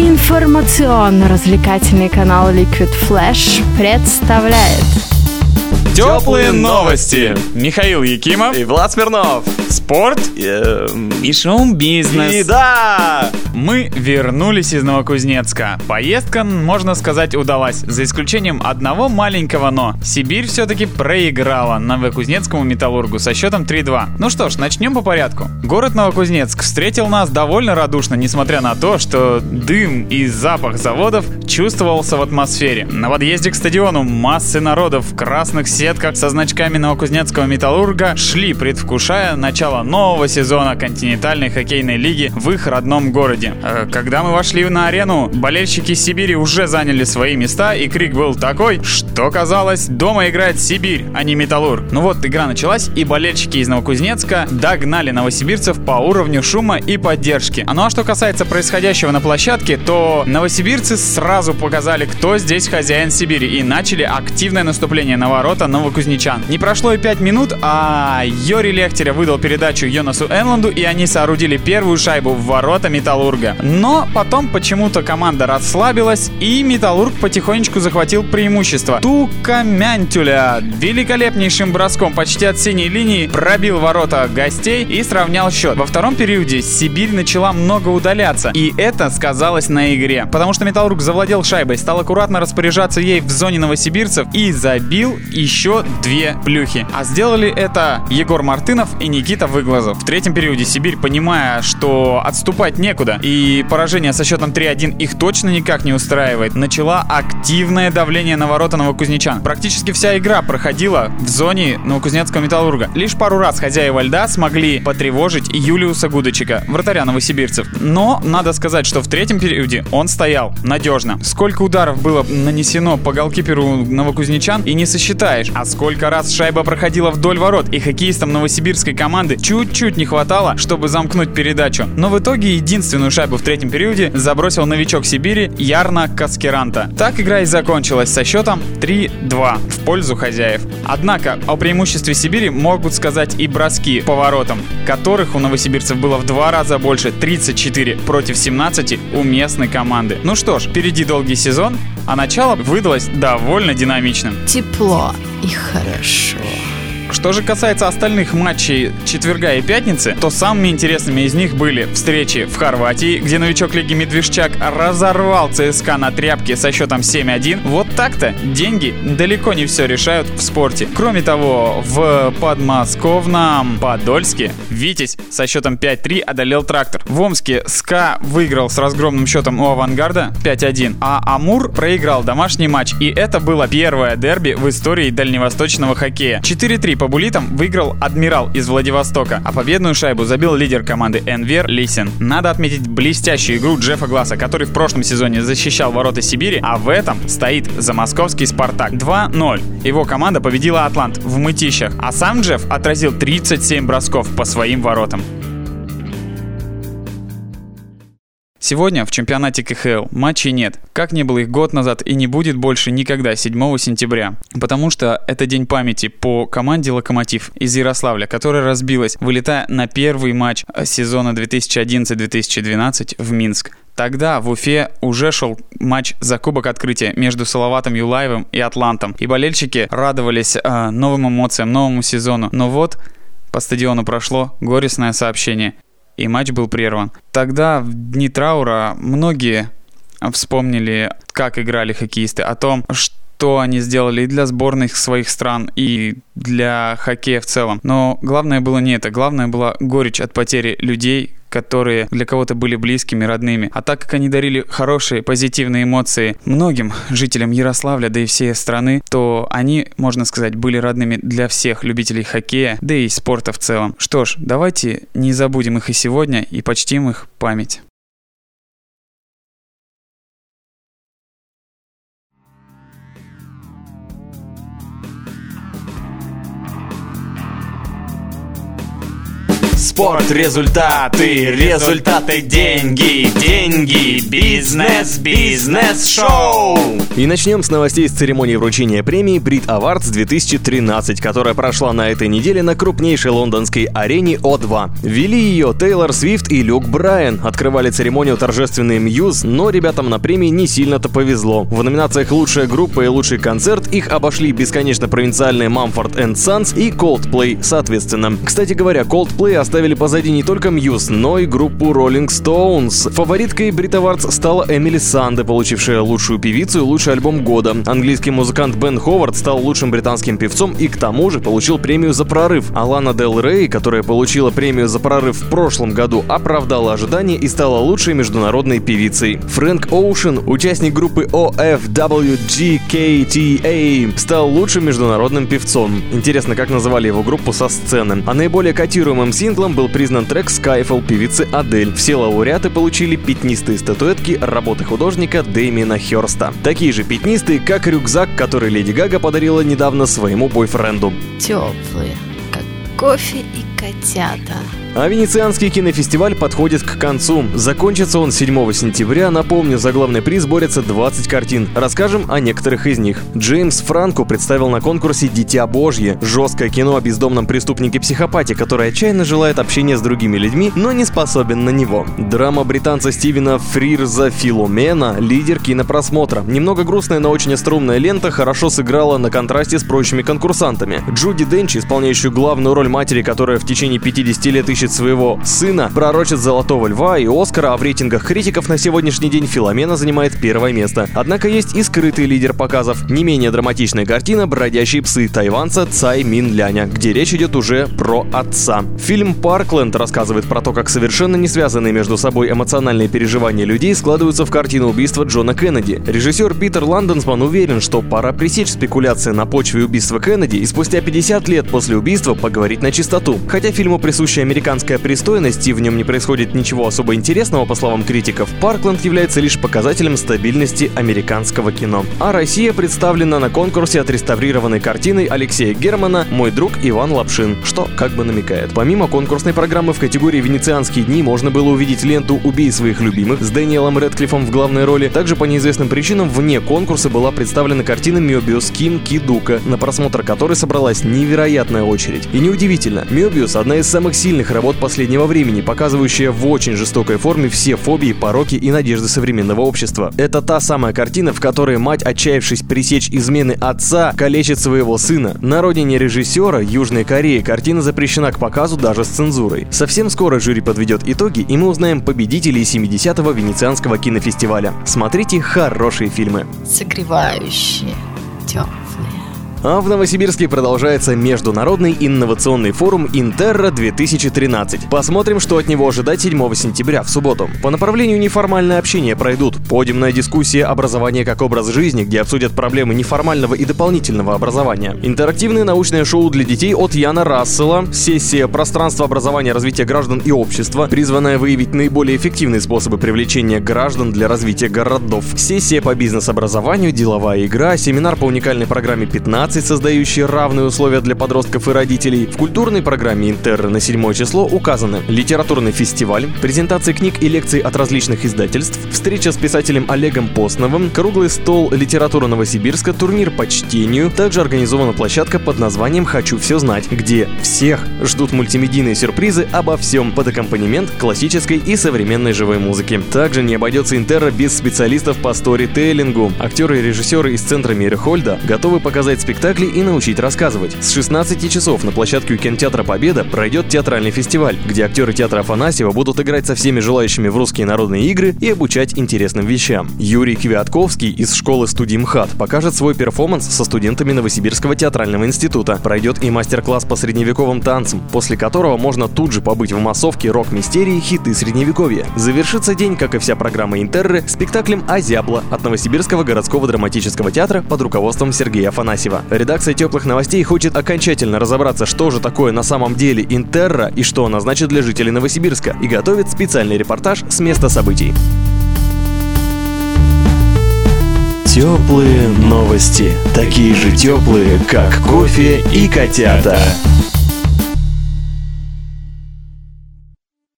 Информационно-развлекательный канал Liquid Flash представляет Теплые новости. Михаил Якимов. И Влад Смирнов. Спорт. Эм, И шоу-бизнес. И да! Мы вернулись из Новокузнецка. Поездка, можно сказать, удалась. За исключением одного маленького «но». Сибирь все-таки проиграла Новокузнецкому металлургу со счетом 3-2. Ну что ж, начнем по порядку. Город Новокузнецк встретил нас довольно радушно, несмотря на то, что дым и запах заводов чувствовался в атмосфере. На подъезде к стадиону массы народов в красных сетках со значками Новокузнецкого металлурга шли, предвкушая начало нового сезона континентальной хоккейной лиги в их родном городе. Э, Когда мы вошли на арену, болельщики Сибири уже заняли свои места, и крик был такой, что казалось, дома играет Сибирь, а не Металлург. Ну вот, игра началась, и болельщики из Новокузнецка догнали новосибирцев по уровню шума и поддержки. А ну а что касается происходящего на площадке, то новосибирцы сразу показали, кто здесь хозяин Сибири, и начали активное наступление на ворота новокузнечан. Не прошло и 5 минут, а Йори Лехтеря выдал передачу Йонасу Энланду, и они соорудили первую шайбу в ворота Металлурга. Но потом почему-то команда расслабилась, и Металлург потихонечку захватил преимущество. Тука Мянтюля великолепнейшим броском почти от синей линии пробил ворота гостей и сравнял счет. Во втором периоде Сибирь начала много удаляться, и это сказалось на игре. Потому что Металлург завладел шайбой, стал аккуратно распоряжаться ей в зоне новосибирцев и забил еще две плюхи. А сделали это Егор Мартынов и Никита Выглазов. В третьем периоде Сибирь, понимая, что отступать некуда, и поражение со счетом 3-1 их точно никак не устраивает, начала активное давление на ворота новокузнечан. Практически вся игра проходила в зоне новокузнецкого металлурга. Лишь пару раз хозяева льда смогли потревожить Юлиуса Гудочика, вратаря новосибирцев. Но надо сказать, что в третьем периоде он стоял надежно. Сколько ударов было нанесено по голкиперу новокузнечан и не сосчитаешь. А сколько раз шайба проходила вдоль ворот, и хоккеистам новосибирской команды чуть-чуть не хватало, чтобы замкнуть передачу. Но в итоге единственную шайбу в третьем периоде забросил новичок Сибири Ярна Каскеранта. Так игра и закончилась со счетом 3-2 в пользу хозяев. Однако о преимуществе Сибири могут сказать и броски по воротам, которых у новосибирцев было в два раза больше 34 против 17 у местной команды. Ну что ж, впереди долгий сезон, а начало выдалось довольно динамичным. тепло и хорошо. Что же касается остальных матчей четверга и пятницы, то самыми интересными из них были встречи в Хорватии, где новичок Лиги Медвежчак разорвал ЦСКА на тряпке со счетом 7-1. Вот так-то деньги далеко не все решают в спорте. Кроме того, в подмосковном Подольске Витязь со счетом 5-3 одолел трактор. В Омске СКА выиграл с разгромным счетом у Авангарда 5-1, а Амур проиграл домашний матч. И это было первое дерби в истории дальневосточного хоккея. 4-3 по булитам выиграл Адмирал из Владивостока, а победную шайбу забил лидер команды Энвер Лисин. Надо отметить блестящую игру Джеффа Гласса, который в прошлом сезоне защищал ворота Сибири, а в этом стоит за московский Спартак. 2-0. Его команда победила Атлант в мытищах, а сам Джефф отразил 37 бросков по своим воротам. Сегодня в чемпионате КХЛ матчей нет. Как не было их год назад и не будет больше никогда 7 сентября. Потому что это день памяти по команде «Локомотив» из Ярославля, которая разбилась, вылетая на первый матч сезона 2011-2012 в Минск. Тогда в Уфе уже шел матч за Кубок Открытия между Салаватом Юлаевым и Атлантом. И болельщики радовались э, новым эмоциям, новому сезону. Но вот по стадиону прошло горестное сообщение – и матч был прерван. Тогда, в дни траура, многие вспомнили, как играли хоккеисты, о том, что они сделали и для сборных своих стран, и для хоккея в целом. Но главное было не это. Главное была горечь от потери людей, которые для кого-то были близкими, родными. А так как они дарили хорошие, позитивные эмоции многим жителям Ярославля, да и всей страны, то они, можно сказать, были родными для всех любителей хоккея, да и спорта в целом. Что ж, давайте не забудем их и сегодня и почтим их память. Спорт, результаты, результаты, деньги, деньги, бизнес, бизнес, шоу. И начнем с новостей с церемонии вручения премии Brit Awards 2013, которая прошла на этой неделе на крупнейшей лондонской арене О2. Вели ее Тейлор Свифт и Люк Брайан. Открывали церемонию торжественные Мьюз, но ребятам на премии не сильно-то повезло. В номинациях «Лучшая группа» и «Лучший концерт» их обошли бесконечно провинциальные Mumford Sons и Coldplay, соответственно. Кстати говоря, Coldplay оставили позади не только Muse, но и группу Rolling Stones. Фавориткой Brit Awards стала Эмили Санде, получившая лучшую певицу и лучший альбом года. Английский музыкант Бен Ховард стал лучшим британским певцом и к тому же получил премию за прорыв. Алана Дел Рей, которая получила премию за прорыв в прошлом году, оправдала ожидания и стала лучшей международной певицей. Фрэнк Оушен, участник группы OFWGKTA, стал лучшим международным певцом. Интересно, как называли его группу со сцены. А наиболее котируемым синглом был признан трек Skyfall певицы Адель. Все лауреаты получили пятнистые статуэтки работы художника Дэмина Херста. Такие же пятнистые, как рюкзак, который Леди Гага подарила недавно своему бойфренду. Теплые, как кофе и котята. А Венецианский кинофестиваль подходит к концу. Закончится он 7 сентября. Напомню, за главный приз борются 20 картин. Расскажем о некоторых из них. Джеймс Франко представил на конкурсе «Дитя Божье» — жесткое кино о бездомном преступнике-психопате, который отчаянно желает общения с другими людьми, но не способен на него. Драма британца Стивена Фрирза «Филомена» — лидер кинопросмотра. Немного грустная, но очень струнная лента хорошо сыграла на контрасте с прочими конкурсантами. Джуди Денчи, исполняющую главную роль матери, которая в течение 50 лет ищет своего сына, пророчит «Золотого льва» и «Оскара», а в рейтингах критиков на сегодняшний день Филомена занимает первое место. Однако есть и скрытый лидер показов. Не менее драматичная картина «Бродячие псы» тайванца Цай Мин Ляня, где речь идет уже про отца. Фильм «Паркленд» рассказывает про то, как совершенно не связанные между собой эмоциональные переживания людей складываются в картину убийства Джона Кеннеди. Режиссер Питер Ланденсман уверен, что пора пресечь спекуляции на почве убийства Кеннеди и спустя 50 лет после убийства поговорить на чистоту. Хотя фильму присуща американская пристойность и в нем не происходит ничего особо интересного, по словам критиков, Паркленд является лишь показателем стабильности американского кино. А Россия представлена на конкурсе отреставрированной картиной Алексея Германа «Мой друг Иван Лапшин», что как бы намекает. Помимо конкурсной программы в категории «Венецианские дни» можно было увидеть ленту «Убей своих любимых» с Дэниелом Редклиффом в главной роли. Также по неизвестным причинам вне конкурса была представлена картина «Мёбиус» Ким Кидука, на просмотр которой собралась невероятная очередь. И неудивительно, «Мёбиус» — одна из самых сильных работ последнего времени, показывающая в очень жестокой форме все фобии, пороки и надежды современного общества. Это та самая картина, в которой мать, отчаявшись пресечь измены отца, калечит своего сына. На родине режиссера, Южной Кореи, картина запрещена к показу даже с цензурой. Совсем скоро жюри подведет итоги, и мы узнаем победителей 70-го Венецианского кинофестиваля. Смотрите хорошие фильмы. Согревающие, теплые. А в Новосибирске продолжается Международный инновационный форум Интерра 2013. Посмотрим, что от него ожидать 7 сентября в субботу. По направлению неформальное общение пройдут подиумная дискуссия «Образование как образ жизни», где обсудят проблемы неформального и дополнительного образования. Интерактивное научное шоу для детей от Яна Рассела, сессия «Пространство образования, развития граждан и общества», призванная выявить наиболее эффективные способы привлечения граждан для развития городов. Сессия по бизнес-образованию, деловая игра, семинар по уникальной программе 15, 15, создающие равные условия для подростков и родителей. В культурной программе Интерра на 7 число указаны литературный фестиваль, презентации книг и лекций от различных издательств, встреча с писателем Олегом Постновым, круглый стол литературы Новосибирска, турнир по чтению. Также организована площадка под названием «Хочу все знать», где всех ждут мультимедийные сюрпризы обо всем под аккомпанемент классической и современной живой музыки. Также не обойдется Интерра без специалистов по сторителлингу. Актеры и режиссеры из центра Мирхольда готовы показать спектакль спектакли и научить рассказывать. С 16 часов на площадке у кинотеатра «Победа» пройдет театральный фестиваль, где актеры театра Афанасьева будут играть со всеми желающими в русские народные игры и обучать интересным вещам. Юрий Квятковский из школы студии МХАТ покажет свой перформанс со студентами Новосибирского театрального института. Пройдет и мастер-класс по средневековым танцам, после которого можно тут же побыть в массовке рок-мистерии «Хиты средневековья». Завершится день, как и вся программа Интерры, спектаклем «Азябла» от Новосибирского городского драматического театра под руководством Сергея Афанасьева. Редакция теплых новостей хочет окончательно разобраться, что же такое на самом деле Интерра и что она значит для жителей Новосибирска, и готовит специальный репортаж с места событий. Теплые новости. Такие же теплые, как кофе и котята.